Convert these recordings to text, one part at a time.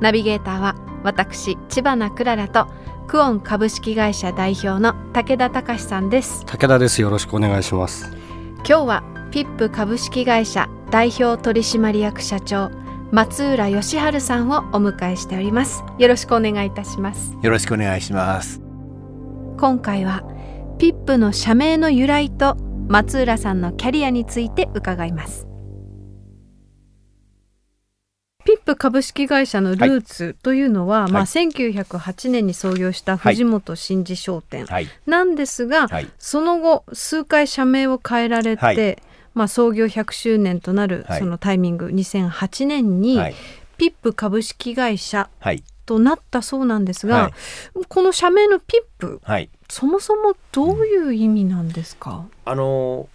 ナビゲーターは私知花くららとクオン株式会社代表の武田隆さんです。武田です。よろしくお願いします。今日はピップ株式会社代表取締役社長松浦義治さんをお迎えしております。よろしくお願いいたします。よろしくお願いします。今回はピップの社名の由来と松浦さんのキャリアについて伺いますピップ株式会社のルーツというのは、い。まあ、1908年に創業した藤本真二商店はい。なんですが、はい。その後数回社名を変えられて、はい。まあ、創業100周年となるはい。そのタイミング、2008年にはい。ピップ株式会社はい。となったそうなんですが、はい。この社名のピップはい。そもそもどういう意味なんですか、あのー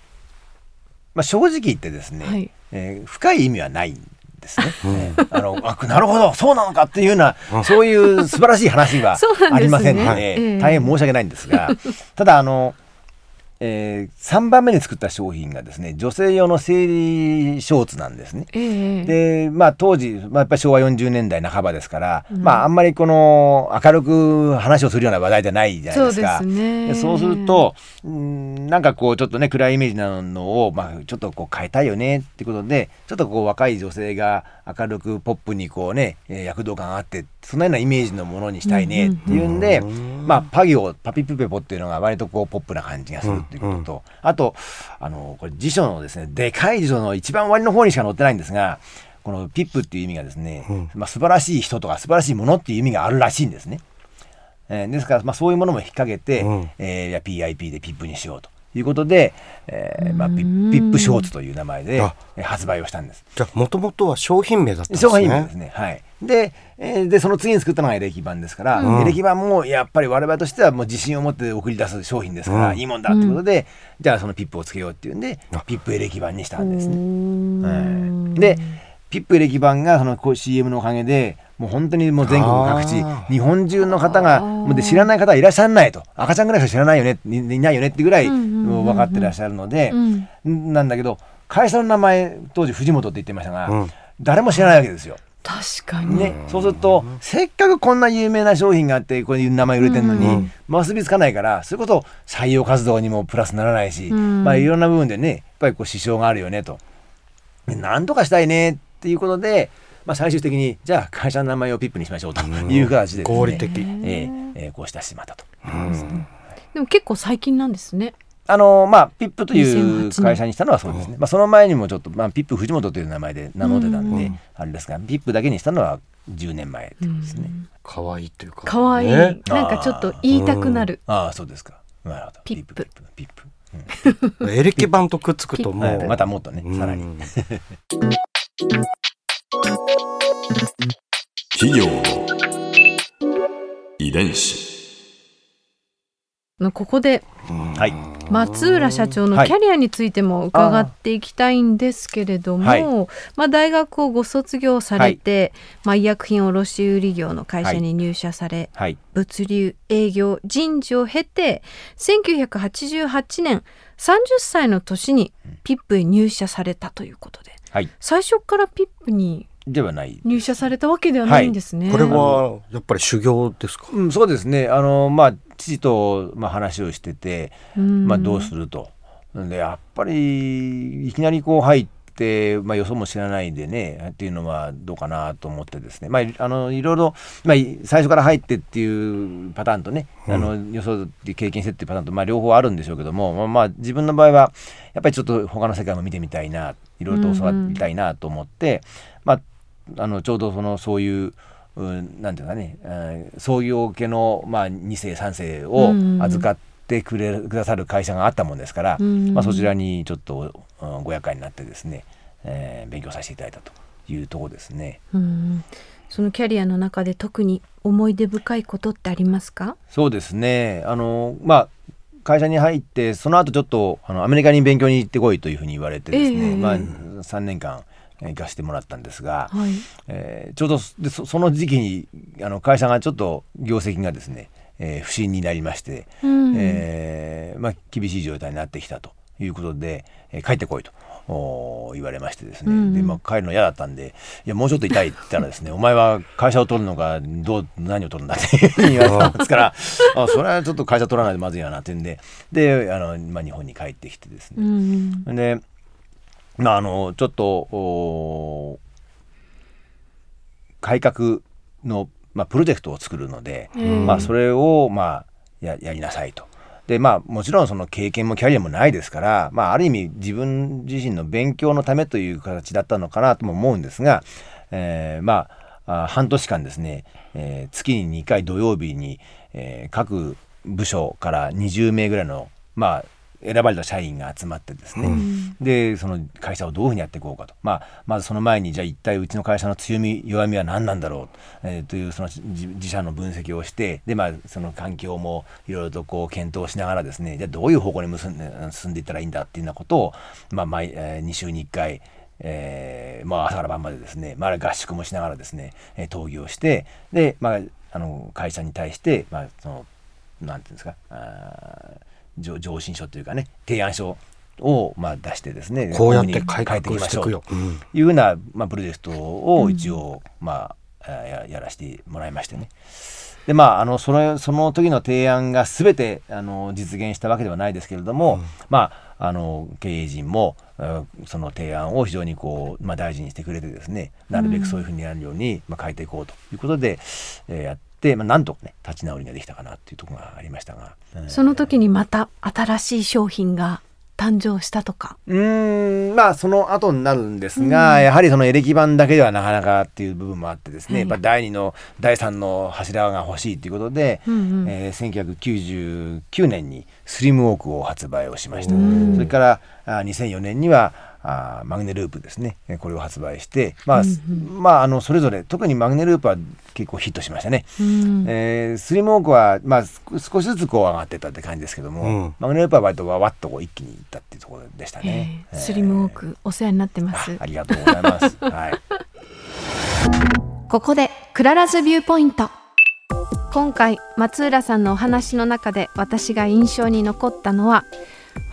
まあ正直言ってですね、はい。えー深い意味はないんですね。えーあのあなるほどそうなのかっていうようなそういう素晴らしい話はありませんのでええ。大変申し訳ないんですが。ただあの、え3番目に作った商品がですね女性用の生理ショーツなんですね。ええでまあ当時、まあ、やっぱり昭和40年代半ばですから、うんまああんまりこの明るく話をするような話題じゃないじゃないですか。そうでそうすると、うんなんかこうちょっとね暗いイメージなのを、まあ、ちょっとこう変えたいよねってことでちょっとこう若い女性が明るくポップにこうねえー躍動感があってそのようなイメージのものにしたいねっていうんで、まあ、パ行パピプペポっていうのが割とこうポップな感じがするっていうことと、あとあのこれ辞書のですねでかい辞書の一番終わりの方にしか載ってないんですがこのピップっていう意味がですね、まあ、素晴らしい人とか素晴らしいものっていう意味があるらしいんですね。えーですから、まあ、そういうものも引っ掛けて、うんえーいや PIP でピップにしようということで、えーまあ、ピップショーツという名前で発売をしたんです。じゃあもともとは商品名だったんです商ね品名ですね。はい。で、えーで、その次に作ったのがエレキバンですから、うん。エレキバンもやっぱり我々としてはもう自信を持って送り出す商品ですから、うん。いいもんだってことで、じゃあそのピップをつけようっていうんで、ピップエレキバンにしたんですね。はい。で、ピップエレキバンがそのこう CM のおかげで、もう本当にもう全国各地日本中の方が、もうで知らない方はいらっしゃらないと、赤ちゃんぐらいしか知らないよね、いいないよねってぐらい、分かってらっしゃるので、うん。なんだけど、会社の名前、当時藤本って言ってましたが、うん。誰も知らないわけですよ。確かに、ね、そうすると、せっかくこんな有名な商品があってこういう名前売れてるのに、うん結びつかないからそういうこと採用活動にもプラスにならないし、うん。まあいろんな部分でねやっぱりこう支障があるよねと。でなんとかしたいねっていうことで、まあ、最終的にじゃあ会社の名前をピップにしましょうという形でね、合理的。ええええこうしてしまったと。でも結構最近なんですねあのまあ、ピップとい2008う年会社にしたのはそうですね、まあ、その前にもちょっと、まあ、ピップ藤本という名前で名乗ってたんで、うん。あれですがピップだけにしたのは10年前ですね。可愛いっていうか。かわい。い、ね。なんかちょっと言いたくなる、ああそうですか。なるほどピップ。ピップピップ、エレキバンとくっつくとう。んもう、はいまたもっとねさらに。うん企業の遺伝子。ここではい松浦社長のはい。キャリアについても伺っていきたいんですけれども、はい。まあ、大学をご卒業されて、まあ、医薬品卸売業の会社に入社され、はい。物流営業人事を経て1988年30歳の年にピップへ入社されたということではい。最初からピップにではない入社されたわけではないんですね。これはやっぱり修行ですか、うん、そうですね。あのまあ父と、まあ、話をしてて、うん。まあ、どうすると。でやっぱりいきなりこう入って、まあ、よそも知らないでねっていうのはどうかなと思ってですね、まあ、あのいろいろ、まあ、最初から入ってっていうパターンとね、あのよそで経験してっていうパターンと、まあ、両方あるんでしょうけども、まあまあ、自分の場合はやっぱりちょっと他の世界も見てみたいないろいろと教わりたいなと思って、まあ、あのちょうどそのそういう。うんなんていうかね、えー創業家の、まあ、2世3世を預かってくれくださる会社があったもんですから、うん。まあ、そちらにちょっと、うんご厄介になってですね、えー勉強させていただいたというところですね。うん。そのキャリアの中で特に思い出深いことってありますか？そうですね。あのまあ会社に入ってその後ちょっとあのアメリカに勉強に行ってこいというふうに言われてですね、ええ。まあ、3年間行かせてもらったんですが、はい。えーちょうどでそその時期にあの会社がちょっと業績がですね、えー不振になりまして、うん。えーまあ、厳しい状態になってきたということで、えー帰ってこいと。言われましてですね、うんうん。でまあ、帰るの嫌だったんで「いやもうちょっと痛い」って言ったらですね「お前は会社を取るのかどう何を取るんだ」って言われたんですからあそれはちょっと会社取らないとまずいよなっていうんでであの、まあ、日本に帰ってきてですうね、ん。でまああのちょっとお改革の、まあ、プロジェクトを作るので、ええまあ、それを、まあ、ややりなさいと。でまあもちろんその経験もキャリアもないですから、まあ、ある意味自分自身の勉強のためという形だったのかなとも思うんですが、えーまああ半年間ですね、えー月に2回土曜日に、えー各部署から20名ぐらいの、まあ、選ばれた社員が集まってですね、でその会社をどういうふうにやっていこうかと、まあ、まずその前にじゃあ一体うちの会社の強み弱みは何なんだろう、えーというその自自社の分析をしてで、まあ、その環境もいろいろとこう検討しながらですね。じゃあどういう方向に結んで進んでいったらいいんだっていうようなことを、まあ毎えー2週に1回えーまあ、朝から晩までですね、まあ、合宿もしながらですね、えー討議をしてで、まあ、あの会社に対して、まあ、そのなんていうんですかあー上上申書というかね提案書を、まあ、出してですねこうやって改革していきましょう。というような、まあ、プロジェクトを一応、まあややらせてもらいましてね。でまあ、あのそのその時の提案が全てあの実現したわけではないですけれども、まあ、あの経営陣もうんその提案を非常にこう、まあ、大事にしてくれてですねなるべくそういうふうにやるように、まあ、変えていこうということで、えーやって、まあ、なんとかね立ち直りができたかなっていうところがありましたが。うんその時にまた新しい商品が誕生したとか。うーんまあその後になるんですが、やはりそのエレキ版だけではなかなかっていう部分もあってですね、はい。やっぱ第2の第3の柱が欲しいということで、うんうん。えー1999年にスリムウォークを発売をしました。うん。それからあ2004年にはあマグネループですねえーこれを発売して、まあまあ、あのそれぞれ特にマグネループは結構ヒットしましたね。うんえースリムウォークは、まあ、す少しずつこう上がってったって感じですけども、うんマグネループは割とわわっとこう一気にいったっていうところでしたね。えースリムウォークお世話になってますあありがとうございます。はい。ここでクララズビューポイント今回松浦さんのお話の中で私が印象に残ったのは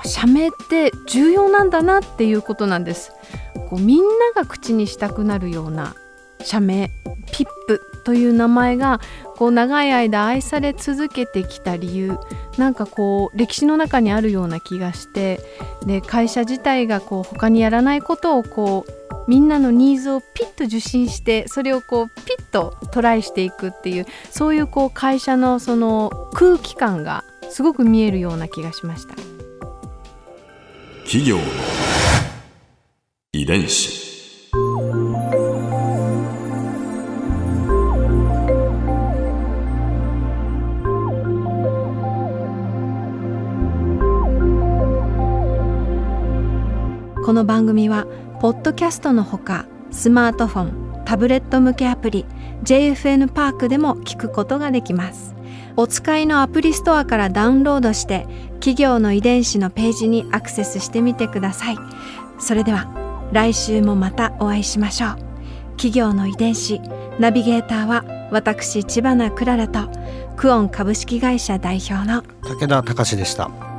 社名って重要なんだなっていうことなんですこうみんなが口にしたくなるような社名ピップという名前がこう長い間愛され続けてきた理由なんかこう歴史の中にあるような気がしてで会社自体がこう他にやらないことをこうみんなのニーズをピッと受信してそれをこうピッとトライしていくっていうそういうこう会社のその空気感がすごく見えるような気がしました。企業の遺伝子。この番組はポッドキャストのほかスマートフォンタブレット向けアプリ JFN パークでも聞くことができます。お使いのアプリストアからダウンロードして企業の遺伝子のページにアクセスしてみてくださいそれでは来週もまたお会いしましょう企業の遺伝子ナビゲーターは私千葉なクララとクオン株式会社代表の武田隆でした。